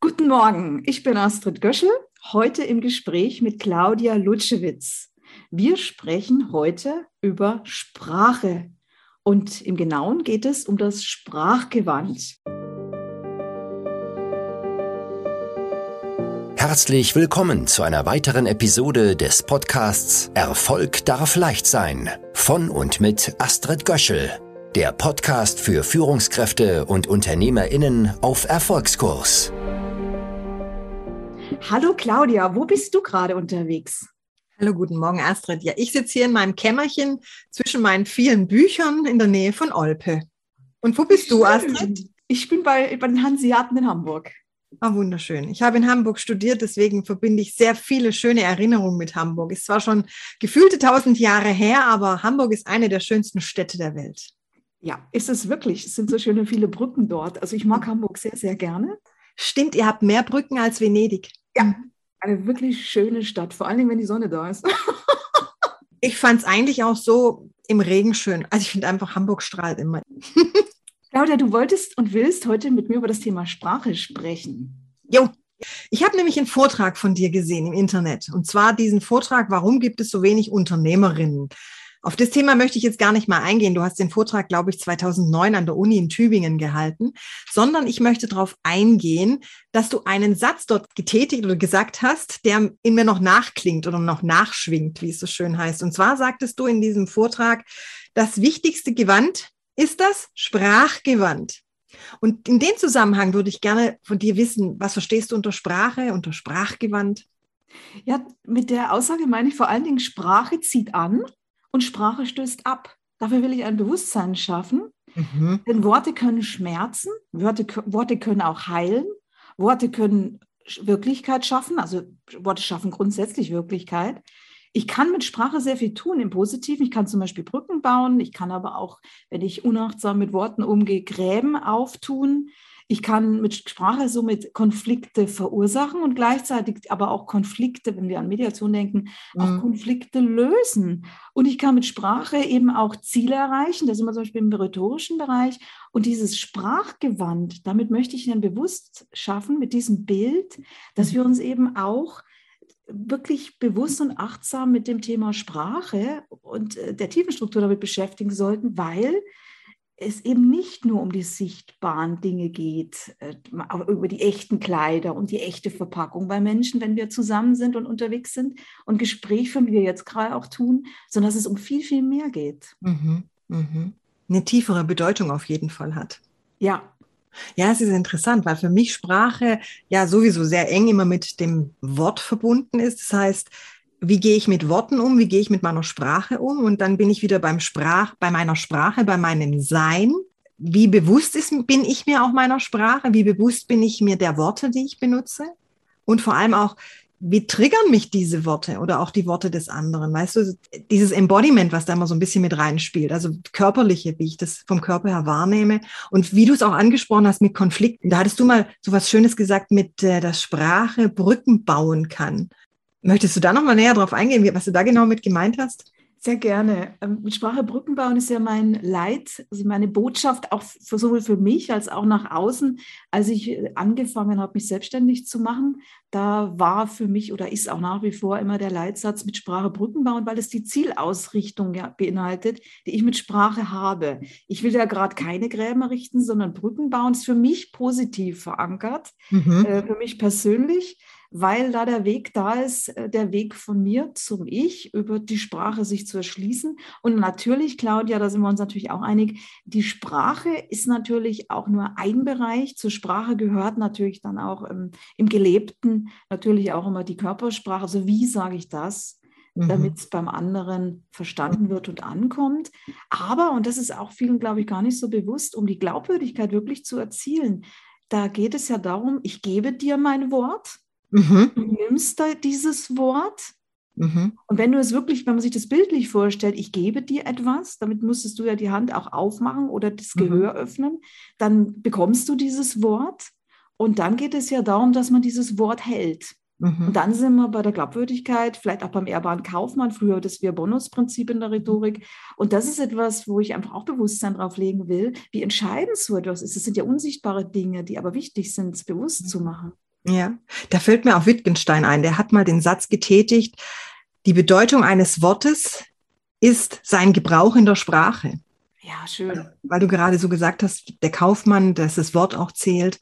Guten Morgen, ich bin Astrid Göschel, heute im Gespräch mit Claudia Lutschewitz. Wir sprechen heute über Sprache und im Genauen geht es um das Sprachgewand. Herzlich willkommen zu einer weiteren Episode des Podcasts Erfolg darf leicht sein von und mit Astrid Göschel, der Podcast für Führungskräfte und Unternehmerinnen auf Erfolgskurs. Hallo Claudia, wo bist du gerade unterwegs? Hallo, guten Morgen, Astrid. Ja, ich sitze hier in meinem Kämmerchen zwischen meinen vielen Büchern in der Nähe von Olpe. Und wo bist du, Astrid? Ich bin bei, bei den Hanseaten in Hamburg. Ah, wunderschön. Ich habe in Hamburg studiert, deswegen verbinde ich sehr viele schöne Erinnerungen mit Hamburg. Ist zwar schon gefühlte tausend Jahre her, aber Hamburg ist eine der schönsten Städte der Welt. Ja, ist es wirklich. Es sind so schöne viele Brücken dort. Also ich mag Hamburg sehr, sehr gerne. Stimmt, ihr habt mehr Brücken als Venedig. Ja, eine wirklich schöne Stadt, vor allen Dingen, wenn die Sonne da ist. ich fand es eigentlich auch so im Regen schön. Also ich finde einfach, Hamburg strahlt immer. Claudia, du wolltest und willst heute mit mir über das Thema Sprache sprechen. Jo, ich habe nämlich einen Vortrag von dir gesehen im Internet. Und zwar diesen Vortrag, warum gibt es so wenig Unternehmerinnen? Auf das Thema möchte ich jetzt gar nicht mal eingehen. Du hast den Vortrag, glaube ich, 2009 an der Uni in Tübingen gehalten, sondern ich möchte darauf eingehen, dass du einen Satz dort getätigt oder gesagt hast, der in mir noch nachklingt oder noch nachschwingt, wie es so schön heißt. Und zwar sagtest du in diesem Vortrag, das wichtigste Gewand ist das Sprachgewand. Und in dem Zusammenhang würde ich gerne von dir wissen, was verstehst du unter Sprache, unter Sprachgewand? Ja, mit der Aussage meine ich vor allen Dingen, Sprache zieht an und Sprache stößt ab. Dafür will ich ein Bewusstsein schaffen. Mhm. Denn Worte können schmerzen, Worte, Worte können auch heilen, Worte können Wirklichkeit schaffen, also Worte schaffen grundsätzlich Wirklichkeit. Ich kann mit Sprache sehr viel tun im Positiven. Ich kann zum Beispiel Brücken bauen. Ich kann aber auch, wenn ich unachtsam mit Worten umgehe, Gräben auftun. Ich kann mit Sprache somit Konflikte verursachen und gleichzeitig aber auch Konflikte, wenn wir an Mediation denken, mhm. auch Konflikte lösen. Und ich kann mit Sprache eben auch Ziele erreichen. Da sind wir zum Beispiel im rhetorischen Bereich. Und dieses Sprachgewand, damit möchte ich Ihnen bewusst schaffen mit diesem Bild, dass wir uns eben auch wirklich bewusst und achtsam mit dem Thema Sprache und äh, der Tiefenstruktur damit beschäftigen sollten, weil es eben nicht nur um die sichtbaren Dinge geht, äh, über die echten Kleider und die echte Verpackung bei Menschen, wenn wir zusammen sind und unterwegs sind und Gespräch von wie wir jetzt gerade auch tun, sondern dass es um viel, viel mehr geht. Mhm, mhm. Eine tiefere Bedeutung auf jeden Fall hat. Ja. Ja, es ist interessant, weil für mich Sprache ja sowieso sehr eng immer mit dem Wort verbunden ist. Das heißt, wie gehe ich mit Worten um, wie gehe ich mit meiner Sprache um und dann bin ich wieder beim Sprach, bei meiner Sprache, bei meinem Sein. Wie bewusst ist, bin ich mir auch meiner Sprache? Wie bewusst bin ich mir der Worte, die ich benutze? Und vor allem auch, wie triggern mich diese Worte oder auch die Worte des anderen? Weißt du, dieses Embodiment, was da immer so ein bisschen mit reinspielt, also körperliche, wie ich das vom Körper her wahrnehme und wie du es auch angesprochen hast mit Konflikten. Da hattest du mal so was Schönes gesagt mit, äh, dass Sprache Brücken bauen kann. Möchtest du da noch mal näher drauf eingehen, was du da genau mit gemeint hast? Sehr gerne. Ähm, mit Sprache Brücken bauen ist ja mein Leid, also meine Botschaft auch für, sowohl für mich als auch nach außen. Als ich äh, angefangen habe, mich selbstständig zu machen, da war für mich oder ist auch nach wie vor immer der Leitsatz mit Sprache Brücken bauen, weil es die Zielausrichtung ja beinhaltet, die ich mit Sprache habe. Ich will ja gerade keine Gräben errichten, sondern Brücken bauen ist für mich positiv verankert, mhm. äh, für mich persönlich weil da der Weg da ist, äh, der Weg von mir zum Ich, über die Sprache sich zu erschließen. Und natürlich, Claudia, da sind wir uns natürlich auch einig, die Sprache ist natürlich auch nur ein Bereich. Zur Sprache gehört natürlich dann auch im, im Gelebten natürlich auch immer die Körpersprache. Also wie sage ich das? Mhm. damit es beim anderen verstanden wird und ankommt. Aber, und das ist auch vielen, glaube ich, gar nicht so bewusst, um die Glaubwürdigkeit wirklich zu erzielen, da geht es ja darum, ich gebe dir mein Wort, Mhm. Du nimmst da dieses Wort Mhm. Und wenn du es wirklich, wenn man sich das bildlich vorstellt, ich gebe dir etwas, damit musstest du ja die Hand auch aufmachen oder das mhm. Gehör öffnen, dann bekommst du dieses Wort und dann geht es ja darum, dass man dieses Wort hält. Mhm. Und dann sind wir bei der Glaubwürdigkeit, vielleicht auch beim ehrbaren Kaufmann, früher das Wir-Bonus-Prinzip in der Rhetorik. Und das ist etwas, wo ich einfach auch Bewusstsein drauf legen will, wie entscheidend so etwas ist. Es sind ja unsichtbare Dinge, die aber wichtig sind, es bewusst zu machen. Ja, da fällt mir auch Wittgenstein ein. Der hat mal den Satz getätigt, die Bedeutung eines Wortes ist sein Gebrauch in der Sprache. Ja, schön. Weil du gerade so gesagt hast, der Kaufmann, dass das Wort auch zählt.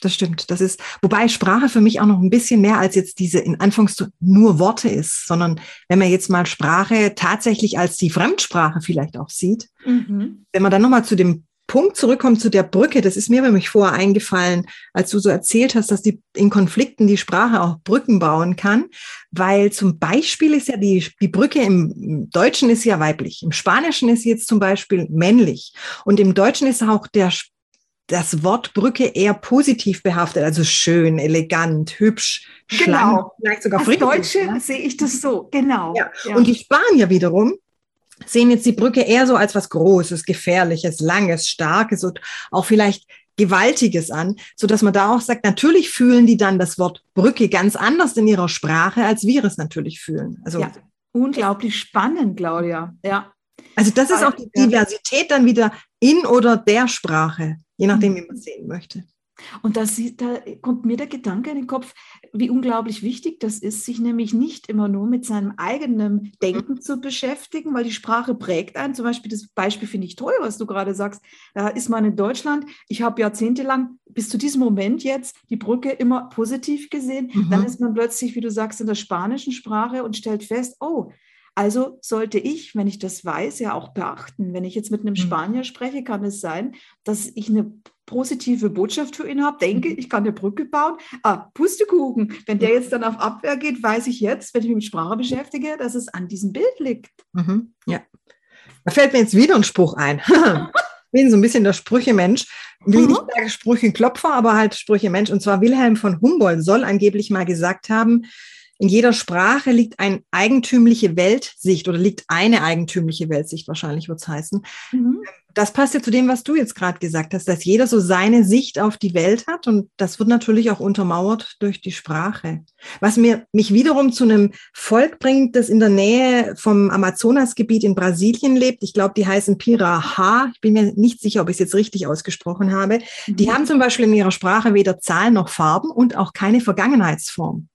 Das stimmt. Das ist, wobei Sprache für mich auch noch ein bisschen mehr als jetzt diese in Anführungszeichen nur Worte ist, sondern wenn man jetzt mal Sprache tatsächlich als die Fremdsprache vielleicht auch sieht, mhm. wenn man dann nochmal zu dem Punkt zurückkommt zu der Brücke, das ist mir nämlich vorher eingefallen, als du so erzählt hast, dass die in Konflikten die Sprache auch Brücken bauen kann, weil zum Beispiel ist ja die, die Brücke im Deutschen ist ja weiblich, im Spanischen ist jetzt zum Beispiel männlich und im Deutschen ist auch der das Wort Brücke eher positiv behaftet, also schön, elegant, hübsch, genau. schlank, vielleicht sogar Als Deutsche ne? sehe ich das so, genau. Ja. ja. Und die Spanier wiederum, sehen jetzt die Brücke eher so als was Großes, Gefährliches, Langes, Starkes und auch vielleicht Gewaltiges an, so dass man da auch sagt, natürlich fühlen die dann das Wort Brücke ganz anders in ihrer Sprache, als wir es natürlich fühlen. Also ja, unglaublich spannend, Claudia. Ja. Also das ist auch die Diversität dann wieder in oder der Sprache, je nachdem, wie man es sehen möchte. Und das, da kommt mir der Gedanke in den Kopf, wie unglaublich wichtig das ist, sich nämlich nicht immer nur mit seinem eigenen Denken zu beschäftigen, weil die Sprache prägt einen. Zum Beispiel, das Beispiel finde ich toll, was du gerade sagst. Da ist man in Deutschland, ich habe jahrzehntelang bis zu diesem Moment jetzt die Brücke immer positiv gesehen. Mhm. Dann ist man plötzlich, wie du sagst, in der spanischen Sprache und stellt fest, oh, also sollte ich, wenn ich das weiß, ja auch beachten. Wenn ich jetzt mit einem mhm. Spanier spreche, kann es sein, dass ich eine positive Botschaft für ihn habe, denke, mhm. ich kann eine Brücke bauen. Ah, Pustekuchen. Wenn der jetzt dann auf Abwehr geht, weiß ich jetzt, wenn ich mich mit Sprache beschäftige, dass es an diesem Bild liegt. Mhm, ja. Da fällt mir jetzt wieder ein Spruch ein. ich bin so ein bisschen der Sprüchemensch. Will mhm. nicht sagen Sprücheklopfer, aber halt Sprüchemensch. Und zwar Wilhelm von Humboldt soll angeblich mal gesagt haben, in jeder Sprache liegt eine eigentümliche Weltsicht oder liegt eine eigentümliche Weltsicht, wahrscheinlich wird es heißen. Mhm. Das passt ja zu dem, was du jetzt gerade gesagt hast, dass jeder so seine Sicht auf die Welt hat und das wird natürlich auch untermauert durch die Sprache. Was mir, mich wiederum zu einem Volk bringt, das in der Nähe vom Amazonasgebiet in Brasilien lebt. Ich glaube, die heißen Piraha. Ich bin mir nicht sicher, ob ich es jetzt richtig ausgesprochen habe. Die mhm. haben zum Beispiel in ihrer Sprache weder Zahlen noch Farben und auch keine Vergangenheitsform.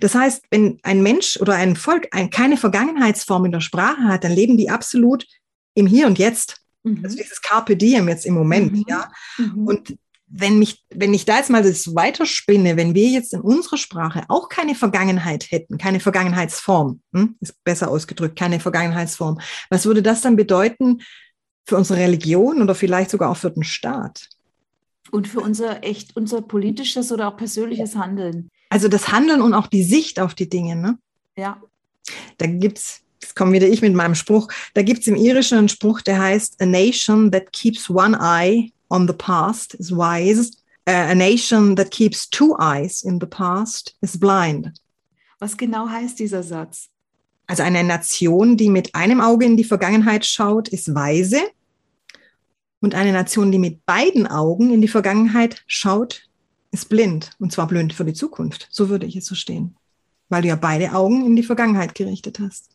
Das heißt, wenn ein Mensch oder ein Volk ein, keine Vergangenheitsform in der Sprache hat, dann leben die absolut im Hier und Jetzt. Mhm. Also dieses Carpe Diem jetzt im Moment, mhm. ja. Mhm. Und wenn mich, wenn ich da jetzt mal das weiterspinne, wenn wir jetzt in unserer Sprache auch keine Vergangenheit hätten, keine Vergangenheitsform, hm, ist besser ausgedrückt, keine Vergangenheitsform, was würde das dann bedeuten für unsere Religion oder vielleicht sogar auch für den Staat? Und für unser echt, unser politisches oder auch persönliches Handeln. Also das Handeln und auch die Sicht auf die Dinge, ne? Ja. Da gibt's, jetzt komme wieder ich mit meinem Spruch, da gibt's im Irischen einen Spruch, der heißt, a nation that keeps one eye on the past is wise. Uh, a nation that keeps two eyes in the past is blind. Was genau heißt dieser Satz? Also eine Nation, die mit einem Auge in die Vergangenheit schaut, ist weise. Und eine Nation, die mit beiden Augen in die Vergangenheit schaut, ist blind. Und zwar blind für die Zukunft. So würde ich es so stehen. Weil du ja beide Augen in die Vergangenheit gerichtet hast.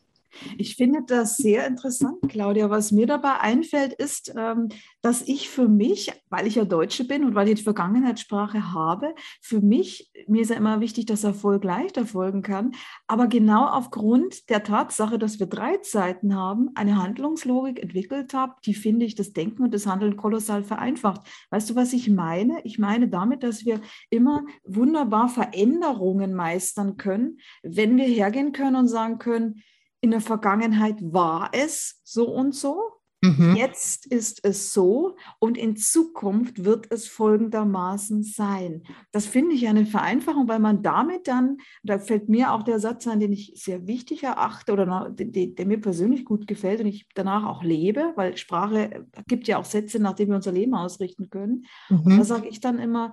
Ich finde das sehr interessant, Claudia. Was mir dabei einfällt, ist, ähm, dass ich für mich, weil ich ja Deutsche bin und weil ich die Vergangenheitssprache habe, für mich, mir ist ja immer wichtig, dass Erfolg leicht erfolgen kann, aber genau aufgrund der Tatsache, dass wir drei Zeiten haben, eine Handlungslogik entwickelt habe, die finde ich das Denken und das Handeln kolossal vereinfacht. Weißt du, was ich meine? Ich meine damit, dass wir immer wunderbar Veränderungen meistern können, wenn wir hergehen können und sagen können, in der Vergangenheit war es so und so. Mhm. Jetzt ist es so und in Zukunft wird es folgendermaßen sein. Das finde ich eine Vereinfachung, weil man damit dann, da fällt mir auch der Satz ein, den ich sehr wichtig erachte oder der, der mir persönlich gut gefällt und ich danach auch lebe, weil Sprache gibt ja auch Sätze, nach denen wir unser Leben ausrichten können. Mhm. Da sage ich dann immer,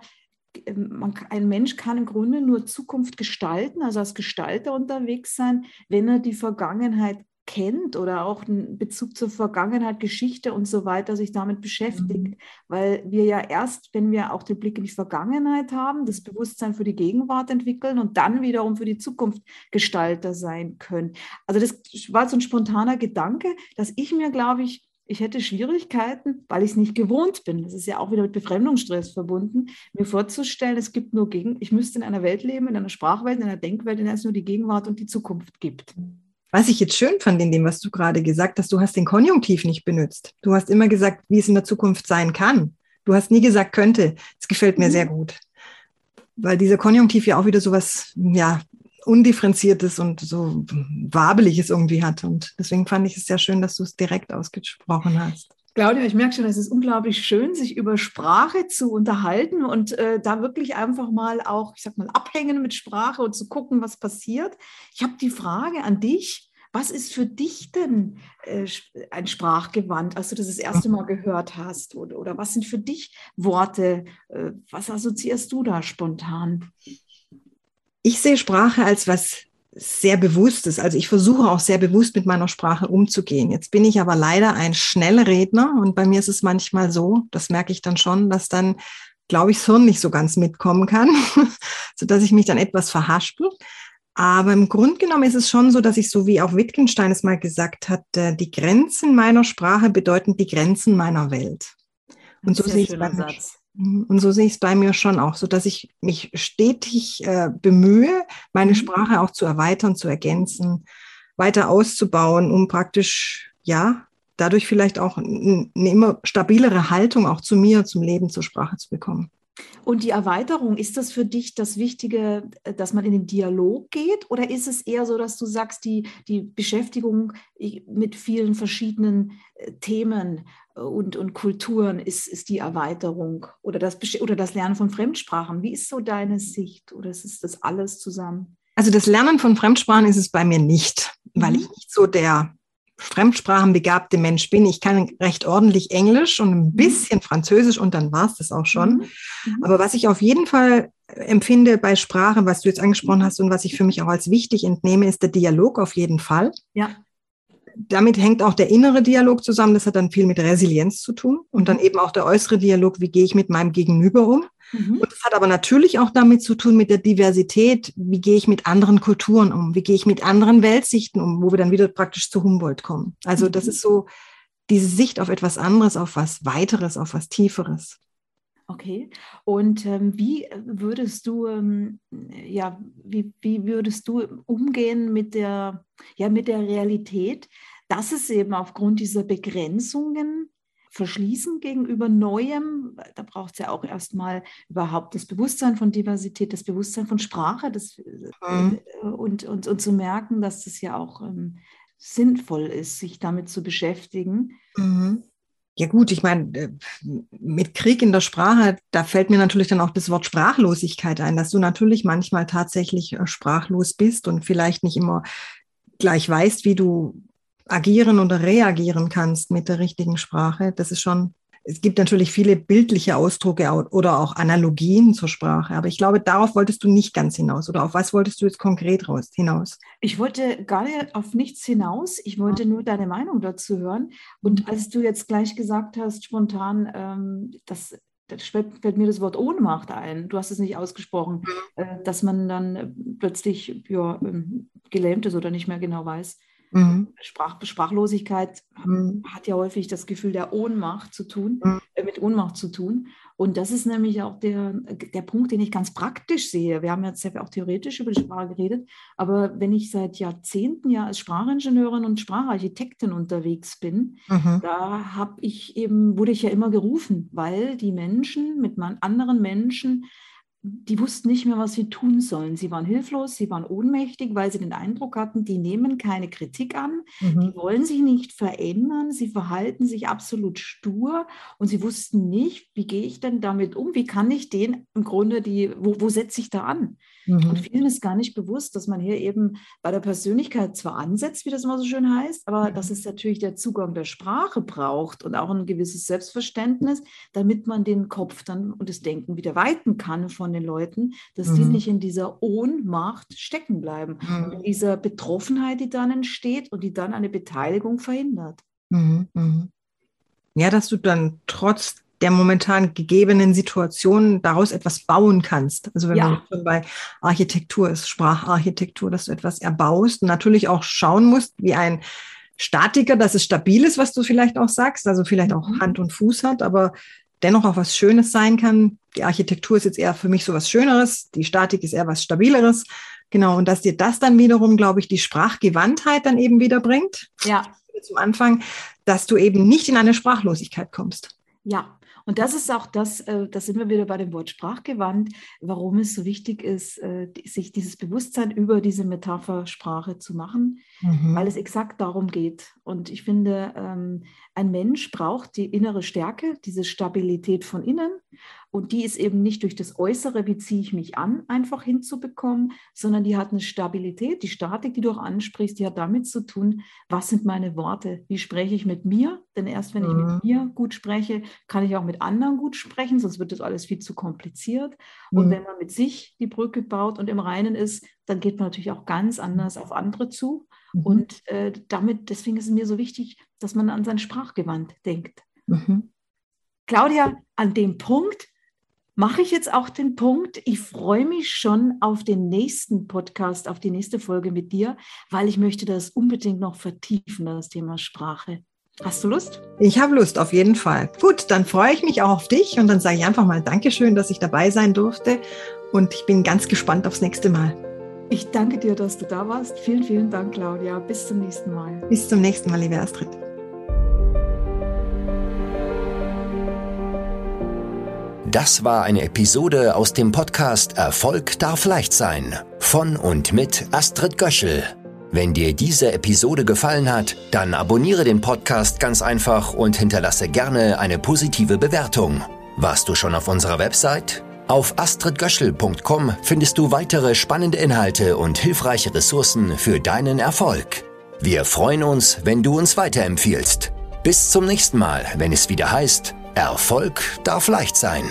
man, ein Mensch kann im Grunde nur Zukunft gestalten, also als Gestalter unterwegs sein, wenn er die Vergangenheit kennt oder auch einen Bezug zur Vergangenheit, Geschichte und so weiter sich damit beschäftigt. Mhm. Weil wir ja erst, wenn wir auch den Blick in die Vergangenheit haben, das Bewusstsein für die Gegenwart entwickeln und dann wiederum für die Zukunft Gestalter sein können. Also das war so ein spontaner Gedanke, dass ich mir, glaube ich, ich hätte Schwierigkeiten, weil ich es nicht gewohnt bin. Das ist ja auch wieder mit Befremdungsstress verbunden, mir vorzustellen, es gibt nur Gegen, ich müsste in einer Welt leben, in einer Sprachwelt, in einer Denkwelt, in der es nur die Gegenwart und die Zukunft gibt. Was ich jetzt schön fand in dem, was du gerade gesagt hast, du hast den Konjunktiv nicht benutzt. Du hast immer gesagt, wie es in der Zukunft sein kann. Du hast nie gesagt könnte. Das gefällt mir mhm. sehr gut. Weil dieser Konjunktiv ja auch wieder so was, ja, undifferenziertes und so wabeliges irgendwie hat. Und deswegen fand ich es sehr schön, dass du es direkt ausgesprochen hast. Claudia, ich merke schon, es ist unglaublich schön, sich über Sprache zu unterhalten und äh, da wirklich einfach mal auch, ich sag mal, abhängen mit Sprache und zu gucken, was passiert. Ich habe die Frage an dich. Was ist für dich denn äh, ein Sprachgewand, als du das das erste Mal gehört hast? Oder, oder was sind für dich Worte? Äh, was assoziierst du da spontan? Ich sehe Sprache als was sehr Bewusstes. Also ich versuche auch sehr bewusst mit meiner Sprache umzugehen. Jetzt bin ich aber leider ein Schnellredner und bei mir ist es manchmal so, das merke ich dann schon, dass dann, glaube ich, das Hirn nicht so ganz mitkommen kann, sodass ich mich dann etwas verhaspel. Aber im Grunde genommen ist es schon so, dass ich so wie auch Wittgenstein es mal gesagt hat, die Grenzen meiner Sprache bedeuten die Grenzen meiner Welt. Und so sehe ich es Satz. Und so sehe ich es bei mir schon auch, so dass ich mich stetig äh, bemühe, meine mhm. Sprache auch zu erweitern, zu ergänzen, weiter auszubauen, um praktisch, ja, dadurch vielleicht auch eine immer stabilere Haltung auch zu mir, zum Leben, zur Sprache zu bekommen. Und die Erweiterung, ist das für dich das Wichtige, äh, dass man in den Dialog geht? Oder ist es eher so, dass du sagst, die, die Beschäftigung mit vielen verschiedenen äh, Themen äh, und, und Kulturen ist, ist die Erweiterung oder das, oder das Lernen von Fremdsprachen? Wie ist so deine Sicht? Oder ist es das alles zusammen? Also das Lernen von Fremdsprachen ist es bei mir nicht, weil mhm. ich nicht so der fremdsprachenbegabte Mensch bin. Ich kann recht ordentlich Englisch und ein mhm. bisschen Französisch und dann war es das auch schon. Mhm. mhm. Aber was ich auf jeden Fall empfinde bei Sprache, was du jetzt angesprochen hast und was ich für mich auch als wichtig entnehme, ist der Dialog auf jeden Fall. Ja. Damit hängt auch der innere Dialog zusammen. Das hat dann viel mit Resilienz zu tun. Und dann eben auch der äußere Dialog. Wie gehe ich mit meinem Gegenüber um? Mhm. Und das hat aber natürlich auch damit zu tun mit der Diversität. Wie gehe ich mit anderen Kulturen um? Wie gehe ich mit anderen Weltsichten um, wo wir dann wieder praktisch zu Humboldt kommen? Also das mhm. ist so diese Sicht auf etwas anderes, auf was weiteres, auf was Tieferes. Okay. Und ähm, wie würdest du, ähm, ja, wie, wie würdest du umgehen mit der, ja, mit der Realität, dass es eben aufgrund dieser Begrenzungen verschließen gegenüber Neuem. Da braucht es ja auch erstmal überhaupt das Bewusstsein von Diversität, das Bewusstsein von Sprache das, mhm. Äh, und, und, und zu merken, dass das ja auch ähm, sinnvoll ist, sich damit zu beschäftigen. Mhm. Ja gut, ich meine, äh, mit Krieg in der Sprache, da fällt mir natürlich dann auch das Wort Sprachlosigkeit ein, dass du natürlich manchmal tatsächlich äh, sprachlos bist und vielleicht nicht immer gleich weißt, wie du agieren oder reagieren kannst mit der richtigen Sprache. Das ist schon, es gibt natürlich viele bildliche Ausdrucke oder auch Analogien zur Sprache, aber ich glaube, darauf wolltest du nicht ganz hinaus. Oder auf was wolltest du jetzt konkret raus, hinaus? Ich wollte gar nicht auf nichts hinaus. Ich wollte nur deine Meinung dazu hören. Und als du jetzt gleich gesagt hast, spontan, ähm, dass fällt mir das Wort Ohnmacht ein. Du hast es nicht ausgesprochen, mhm. äh, dass man dann plötzlich ja, ähm, gelähmt ist oder nicht mehr genau weiß. Mhm. Sprach, Sprachlosigkeit mhm. hat ja häufig das Gefühl der Ohnmacht zu tun, mhm. äh, mit Ohnmacht zu tun. Und das ist nämlich auch der, der Punkt, den ich ganz praktisch sehe. Wir haben jetzt auch theoretisch über die Sprache geredet, aber wenn ich seit Jahrzehnten ja als Sprachingenieurin und Spracharchitektin unterwegs bin, mhm. da habe ich eben, wurde ich ja immer gerufen, weil die Menschen mit anderen Menschen die wussten nicht mehr, was sie tun sollen. Sie waren hilflos, sie waren ohnmächtig, weil sie den Eindruck hatten, die nehmen keine Kritik an, mhm. die wollen sich nicht verändern, sie verhalten sich absolut stur und sie wussten nicht, wie gehe ich denn damit um, wie kann ich den im Grunde, die, wo, wo setze ich da an? Mhm. Und vielen ist gar nicht bewusst, dass man hier eben bei der Persönlichkeit zwar ansetzt, wie das immer so schön heißt, aber mhm. dass es natürlich der Zugang der Sprache braucht und auch ein gewisses Selbstverständnis, damit man den Kopf dann und das Denken wieder weiten kann von den Leuten, dass mhm. die nicht in dieser Ohnmacht stecken bleiben mhm. in dieser Betroffenheit, die dann entsteht und die dann eine Beteiligung verhindert. Mhm. Mhm. Ja, dass du dann trotz der momentan gegebenen Situation daraus etwas bauen kannst. Also wenn ja. man schon bei Architektur ist, Spracharchitektur, dass du etwas erbaust und natürlich auch schauen musst, wie ein Statiker, dass es stabil ist, was du vielleicht auch sagst, also vielleicht auch mhm. Hand und Fuß hat, aber dennoch auch was Schönes sein kann. Die Architektur ist jetzt eher für mich so was Schöneres, die Statik ist eher was Stabileres. Genau, und dass dir das dann wiederum, glaube ich, die Sprachgewandtheit dann eben wieder bringt. Ja. Zum Anfang, dass du eben nicht in eine Sprachlosigkeit kommst. Ja, und das ist auch das, äh, da sind wir wieder bei dem Wort sprachgewandt, warum es so wichtig ist, äh, sich dieses Bewusstsein über diese Metaphersprache zu machen, mhm. weil es exakt darum geht. Und ich finde, ähm, ein Mensch braucht die innere Stärke, diese Stabilität von innen. Und die ist eben nicht durch das Äußere, wie ziehe ich mich an, einfach hinzubekommen, sondern die hat eine Stabilität. Die Statik, die du auch ansprichst, die hat damit zu tun, was sind meine Worte? Wie spreche ich mit mir? Denn erst wenn mhm. ich mit mhm. mir gut spreche, kann ich auch mit anderen gut sprechen, sonst wird das alles viel zu kompliziert. Mhm. Und wenn man mit sich die Brücke baut und im Reinen ist, dann geht man natürlich auch ganz anders auf andere zu. Mhm. Und äh, damit, deswegen ist es mir so wichtig, dass man an sein Sprachgewand denkt. Mhm. Claudia, an dem Punkt mache ich jetzt auch den Punkt. Ich freue mich schon auf den nächsten Podcast, auf die nächste Folge mit dir, weil ich möchte das unbedingt noch vertiefen, das Thema Sprache. Hast du Lust? Ich habe Lust, auf jeden Fall. Gut, dann freue ich mich auch auf dich und dann sage ich einfach mal Dankeschön, dass ich dabei sein durfte und ich bin ganz gespannt aufs nächste Mal. Ich danke dir, dass du da warst. Vielen, vielen Dank, Claudia. Bis zum nächsten Mal. Bis zum nächsten Mal, liebe Astrid. Das war eine Episode aus dem Podcast Erfolg darf leicht sein von und mit Astrid Göschel. Wenn dir diese Episode gefallen hat, dann abonniere den Podcast ganz einfach und hinterlasse gerne eine positive Bewertung. Warst du schon auf unserer Website? Auf astridgöschel.com findest du weitere spannende Inhalte und hilfreiche Ressourcen für deinen Erfolg. Wir freuen uns, wenn du uns weiterempfiehlst. Bis zum nächsten Mal, wenn es wieder heißt, Erfolg darf leicht sein.